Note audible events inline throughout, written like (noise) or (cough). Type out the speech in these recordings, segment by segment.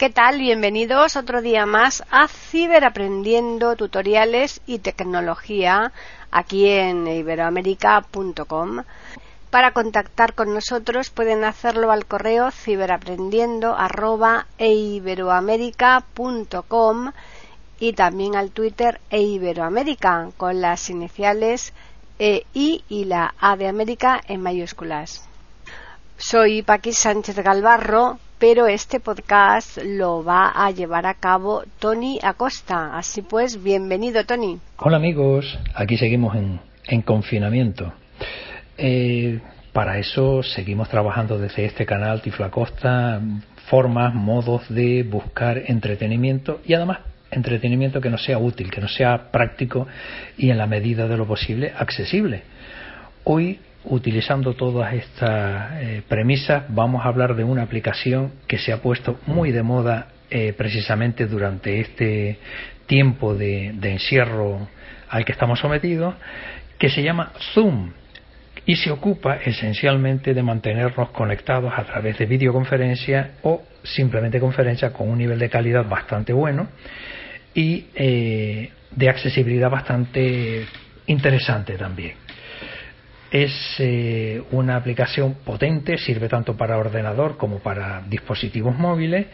¿Qué tal? Bienvenidos otro día más a Ciberaprendiendo Tutoriales y Tecnología aquí en iberoamérica.com. Para contactar con nosotros pueden hacerlo al correo ciberaprendiendo@eiberoamerica.com y también al Twitter eiberoamérica con las iniciales EI y la A de América en mayúsculas. Soy Paqui Sánchez Galvarro, pero este podcast lo va a llevar a cabo Tony Acosta. Así pues, bienvenido Tony. Hola amigos, aquí seguimos en, confinamiento. Eh, para eso seguimos trabajando desde este canal Tiflacosta formas, modos de buscar entretenimiento y además entretenimiento que no sea útil, que no sea práctico y en la medida de lo posible accesible. Hoy utilizando todas estas eh, premisas, vamos a hablar de una aplicación que se ha puesto muy de moda eh, precisamente durante este tiempo de, encierro al que estamos sometidos, que se llama Zoom y se ocupa esencialmente de mantenernos conectados a través de videoconferencia o simplemente conferencia con un nivel de calidad bastante bueno y eh, de accesibilidad bastante interesante también. Es eh, una aplicación potente, sirve tanto para ordenador como para dispositivos móviles.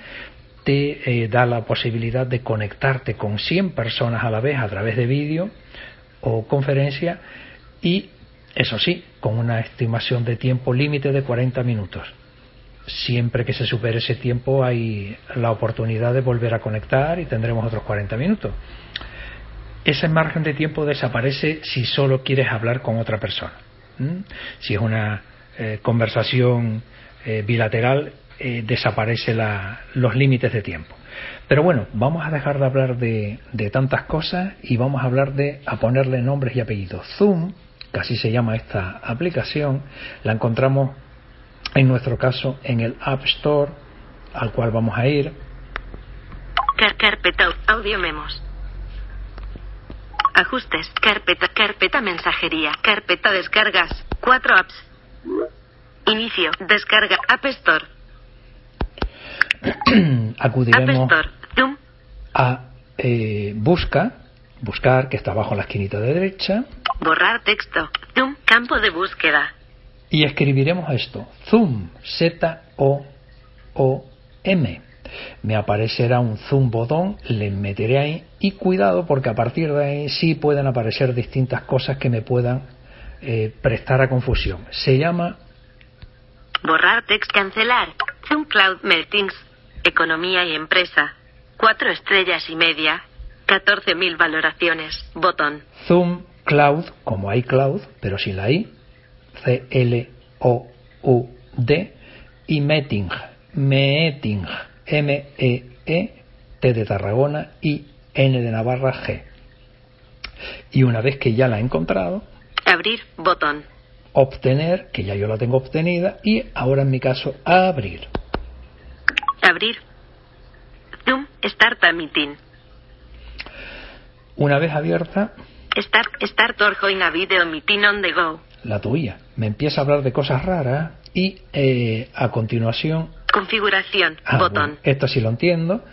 Te eh, da la posibilidad de conectarte con 100 personas a la vez a través de vídeo o conferencia y, eso sí, con una estimación de tiempo límite de 40 minutos. Siempre que se supere ese tiempo hay la oportunidad de volver a conectar y tendremos otros 40 minutos. Ese margen de tiempo desaparece si solo quieres hablar con otra persona. Si es una eh, conversación eh, bilateral, eh, desaparece los límites de tiempo. Pero bueno, vamos a dejar de hablar de, tantas cosas y vamos a hablar de a ponerle nombres y apellidos. Zoom, que así se llama esta aplicación, la encontramos en nuestro caso en el App Store, al cual vamos a ir. Carpeta, audio memos. Ajustes, carpeta, carpeta mensajería, carpeta descargas, cuatro apps. Inicio, descarga, App Store. (clears throat) Acudiremos a eh, busca, buscar, que está abajo en la esquinita de derecha. Borrar texto, Zoom, campo de búsqueda. Y escribiremos esto, Zoom, Z-O-O-M me aparecerá un zoom botón, le meteré ahí y cuidado porque a partir de ahí sí pueden aparecer distintas cosas que me puedan eh, prestar a confusión. Se llama Borrar text cancelar. Zoom Cloud Meltings. Economía y empresa. Cuatro estrellas y media. 14.000 valoraciones. Botón. Zoom Cloud, como iCloud, pero sin la I. C-L-O-U-D. Y Meeting. Meeting M-E-E, T de Tarragona y N de Navarra G. Y una vez que ya la he encontrado, abrir botón. Obtener, que ya yo la tengo obtenida, y ahora en mi caso, abrir. Abrir. Zoom Start a Meeting. Una vez abierta. Start, start or join a video meeting on the go. La tuya. Me empieza a hablar de cosas raras y eh, a continuación Configuración, ah, botón. esto sí lo entiendo.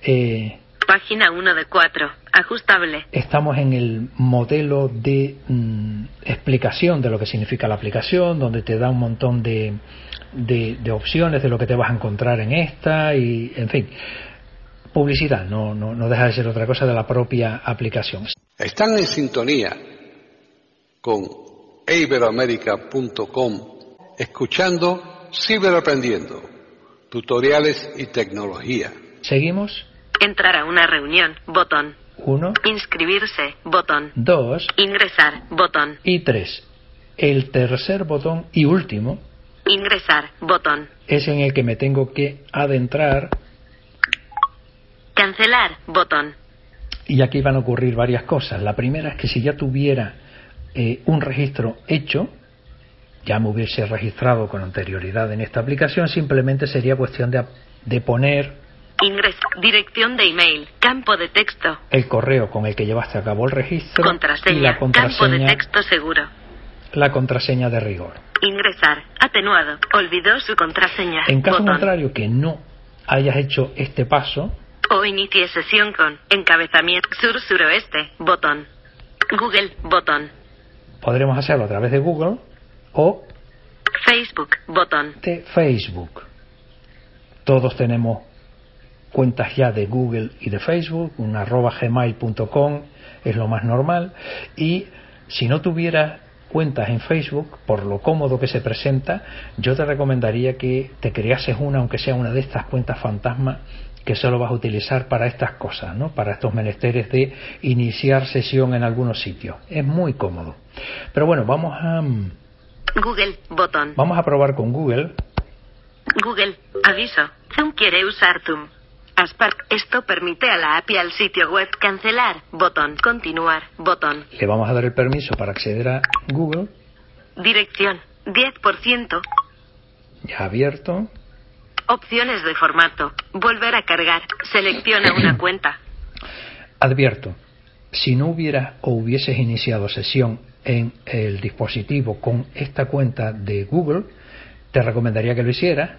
Eh, Página 1 de 4, ajustable. Estamos en el modelo de mm, explicación de lo que significa la aplicación, donde te da un montón de, de, opciones de lo que te vas a encontrar en esta y, en fin, publicidad, no, no, no deja de ser otra cosa de la propia aplicación. Están en sintonía con iberoamerica.com escuchando Ciberaprendiendo tutoriales y tecnología. Seguimos. Entrar a una reunión, botón. Uno. Inscribirse, botón. Dos. Ingresar, botón. Y tres. El tercer botón y último. Ingresar, botón. Es en el que me tengo que adentrar. Cancelar, botón. Y aquí van a ocurrir varias cosas. La primera es que si ya tuviera eh, un registro hecho, ya me hubiese registrado con anterioridad en esta aplicación, simplemente sería cuestión de, de poner Ingreso. Dirección de email. Campo de texto. el correo con el que llevaste a cabo el registro Contraseña. y la Campo de contraseña, texto seguro. la contraseña de rigor. Ingresar. Atenuado. Olvidó su contraseña. En caso Botón. contrario que no hayas hecho este paso, O inicie sesión con encabezamiento sur suroeste. Botón. Google. Botón. podremos hacerlo a través de Google o Facebook. Botón. de Facebook. Todos tenemos cuentas ya de Google y de Facebook, un arroba gmail.com es lo más normal y si no tuvieras cuentas en Facebook, por lo cómodo que se presenta, yo te recomendaría que te creases una, aunque sea una de estas cuentas fantasma que solo vas a utilizar para estas cosas, ¿no? para estos menesteres de iniciar sesión en algunos sitios. Es muy cómodo. Pero bueno, vamos a, Google. Botón. vamos a probar con Google Google. Aviso. Zoom quiere usar Zoom. Aspar. Esto permite a la API al sitio web cancelar. Botón. Continuar. Botón. le vamos a dar el permiso para acceder a Google, Dirección. 10%. ya abierto, Opciones de formato. Volver a cargar. Selecciona una cuenta. advierto, si no hubiera o hubieses iniciado sesión en el dispositivo con esta cuenta de Google, te recomendaría que lo hicieras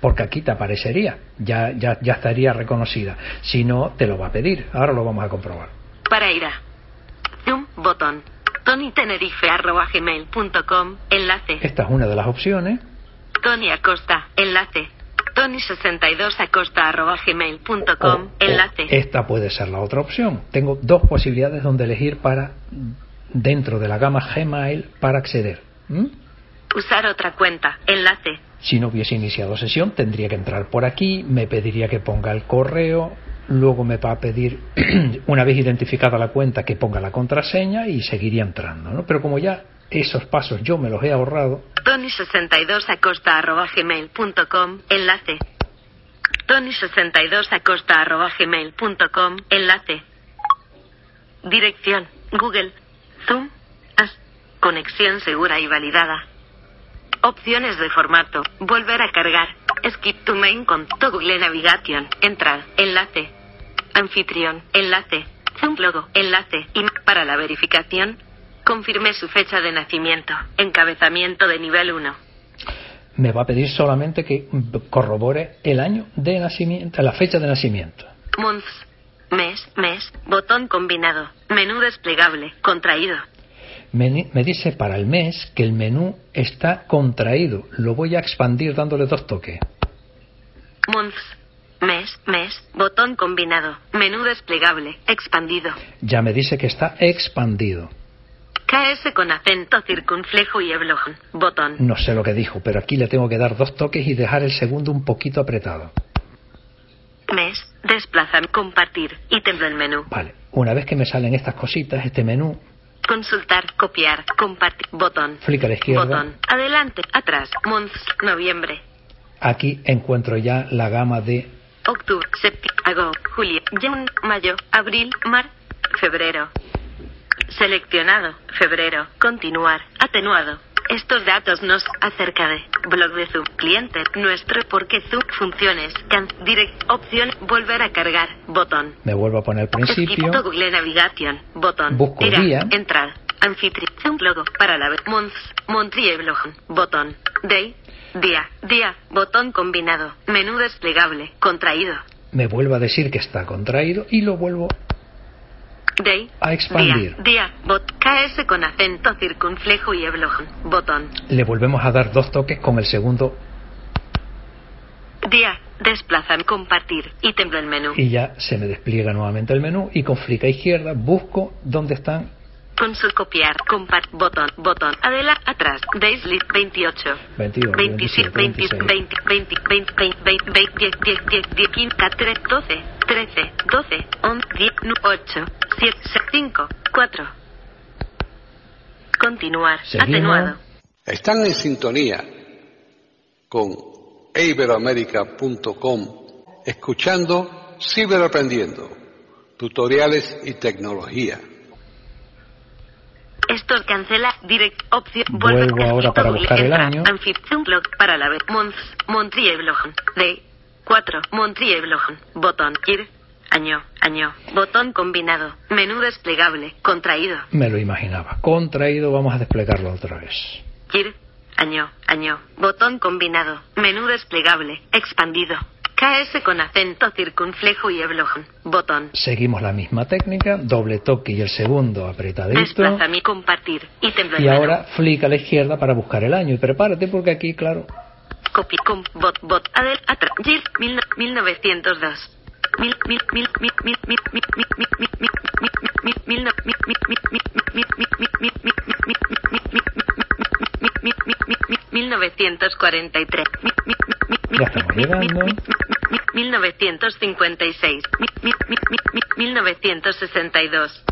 porque aquí te aparecería, ya, ya, ya estaría reconocida. Si no, te lo va a pedir. Ahora lo vamos a comprobar. Para ir a Zoom. Botón. TonyTenerife.gmail.com. Enlace. Esta es una de las opciones. Tony Acosta. Enlace. Tony62acosta.gmail.com. O- o Enlace. esta puede ser la otra opción. Tengo dos posibilidades donde elegir para dentro de la gama Gmail para acceder. ¿Mm? Usar otra cuenta. Enlace. Si no hubiese iniciado sesión, tendría que entrar por aquí, me pediría que ponga el correo, luego me va a pedir, (clears throat) una vez identificada la cuenta, que ponga la contraseña y seguiría entrando. ¿no? Pero como ya esos pasos yo me los he ahorrado, Tony62acosta.gmail.com. Enlace. Tony62acosta.gmail.com. Enlace. Dirección. Google. Zoom. As. Conexión segura y validada. Opciones de formato. Volver a cargar. Skip to main con Google Navigation. Entrar. Enlace. Anfitrión. Enlace. Zoom logo. Enlace. Y para la verificación. Confirme su fecha de nacimiento. Encabezamiento de nivel 1. me va a pedir solamente que corrobore el año de nacimiento, la fecha de nacimiento. Months. Mes, mes, botón combinado, menú desplegable, contraído. Me, me dice para el mes que el menú está contraído. Lo voy a expandir dándole dos toques. Months. Mes, mes, botón combinado, menú desplegable, expandido. Ya me dice que está expandido. KS con acento circunflejo y eblojón, botón. No sé lo que dijo, pero aquí le tengo que dar dos toques y dejar el segundo un poquito apretado. Mes, desplazar, compartir, ítem del menú. Vale, una vez que me salen estas cositas, este menú, Consultar, copiar, compartir, botón. flick a la izquierda, Botón. Adelante, atrás, months, noviembre, aquí encuentro ya la gama de octubre, septiembre, agosto, julio, junio, mayo, abril, mar, febrero. Seleccionado, febrero, continuar, atenuado. Estos datos nos acerca de blog de Zoom, cliente, nuestro, porque Zoom, funciones, can, direct, opción, volver a cargar, botón. me vuelvo a poner al principio, Google Navigation, botón. Busco Tira, día. entrar, anfitrión, Zoom logo, para la blog, botón. Day, día, día, botón combinado, menú desplegable, contraído. me vuelvo a decir que está contraído y lo vuelvo Day. A expandir. Día. Día. Bot. KS con acento circunflejo y eblojón. Botón. le volvemos a dar dos toques con el segundo Día. Compartir. Ítem del menú. y ya se me despliega nuevamente el menú y con flick a izquierda busco dónde están Consul copiar. Compart. Botón. Botón. Adela. Atrás. Days list 28. 21, 27, 20, 26. 20, 20, 20, 20, 20, 20, 10, 10, 10, 10, 15, 13, 12, 13, 12, 11, 10, 8, 7, 5, 4. Continuar. Seguimos. Atenuado. Están en sintonía con iberoamérica.com escuchando Ciberaprendiendo, tutoriales y tecnología. Es- Textos cancela. Direct. Opción. Vuelvo ahora para buscar el año. Para la vez. Montrieblog. De. 4. Montrieblog. Botón. Ir. Año, año, botón combinado, menú desplegable, contraído. Me lo imaginaba. Contraído, vamos a desplegarlo otra vez. Gir, año, año, botón combinado, menú desplegable, expandido. KS con acento circunflejo y eblojón, botón. Seguimos la misma técnica, doble toque y el segundo apretadito. Desplaza mi compartir y. Y ahora flick a la izquierda para buscar el año. Y prepárate porque aquí, claro. Copy, com, bot, bot, adel, atra, gir, mil, 1902. 1943. Ya estamos 1956. 1962.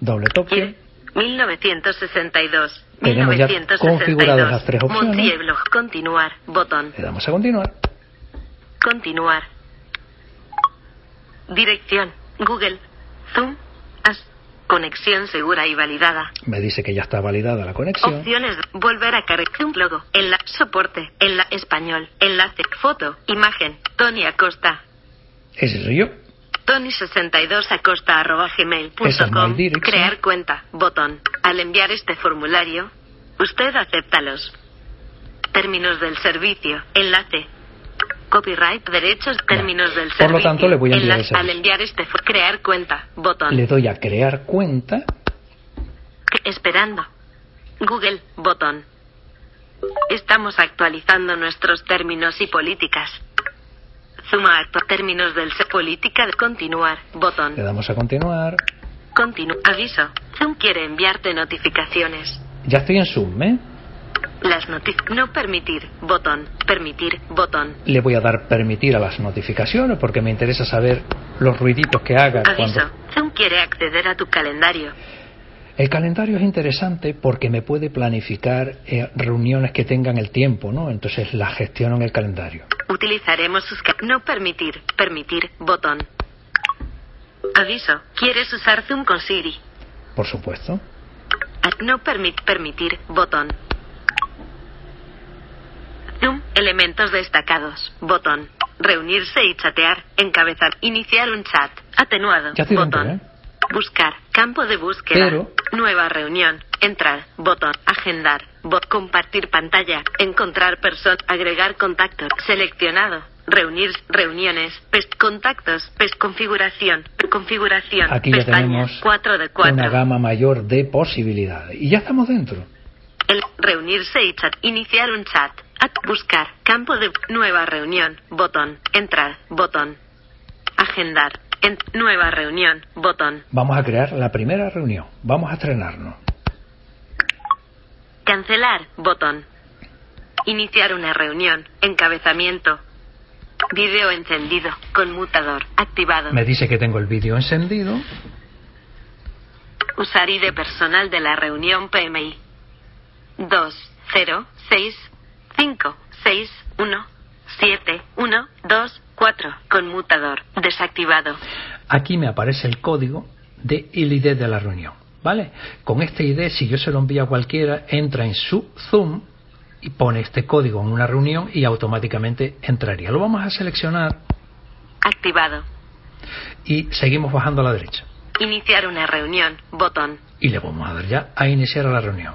Doble toque. 1962. Tenemos ya configuradas las tres opciones. Montiel, continuar. Botón. Le damos a continuar. Continuar. Dirección. Google. Zoom. As. Conexión segura y validada. Me dice que ya está validada la conexión. Opciones. Volver a cargar un logo. En la soporte. En la español. Enlace. Foto. Imagen. Tony Acosta. Ese soy yo. Tony62 acosta arroba gmail.com. Crear cuenta. Botón. Al enviar este formulario, usted acéptalos. Términos del servicio. Enlace. Copyright, derechos, términos del Por servicio. lo tanto, le voy a enviar Enlace. ese Al enviar este for- crear cuenta. Botón. Le doy a crear cuenta. Esperando. Google. Botón. Estamos actualizando nuestros términos y políticas. Suma acto. Términos del política de continuar. Botón. Le damos a continuar. Continu. Aviso. Zoom quiere enviarte notificaciones. Ya estoy en Zoom, ¿eh? Las. No permitir. Botón. Permitir. Botón. Le voy a dar permitir a las notificaciones porque me interesa saber los ruiditos que haga Aviso. cuando... Zoom quiere acceder a tu calendario. El calendario es interesante porque me puede planificar eh, reuniones que tengan el tiempo, ¿no? Entonces las gestiono en el calendario. Utilizaremos sus... No permitir. Permitir. Botón. Aviso. ¿Quieres usar Zoom con Siri? Por supuesto. A- No permit permitir. Botón. Elementos destacados. Botón. Reunirse y chatear. Encabezar. Iniciar un chat. Atenuado. Ya estoy dentro, Botón. ¿eh? Buscar. Campo de búsqueda. Pero- Nueva reunión. Entrar. Botón. Agendar. Bot. Compartir pantalla. Encontrar persona. Agregar contactos. Seleccionado. Reunir. Reuniones. Pest. Contactos. Pest. Configuración. Configuración. Aquí ya Pestaña. tenemos 4 de 4. una gama mayor de posibilidades. Y ya estamos dentro. El reunirse y chat. Iniciar un chat. Buscar. Campo de nueva reunión. Botón. Entrar. Botón. Agendar. En nueva reunión. Botón. Vamos a crear la primera reunión. Vamos a estrenarnos. Cancelar. Botón. Iniciar una reunión. Encabezamiento. Video encendido. Conmutador. Activado. Me dice que tengo el vídeo encendido. Usar ID personal de la reunión PMI. 2, 0, 6, 5, 6, 1, 7, 1, 2, 4. Conmutador. Desactivado. Aquí me aparece el código de el ID de la reunión. ¿Vale? Con este ID, si yo se lo envío a cualquiera, entra en su Zoom y pone este código en una reunión y automáticamente entraría. Lo vamos a seleccionar Activado. y seguimos bajando a la derecha. Iniciar una reunión. Botón. Y le vamos a dar ya a iniciar a la reunión.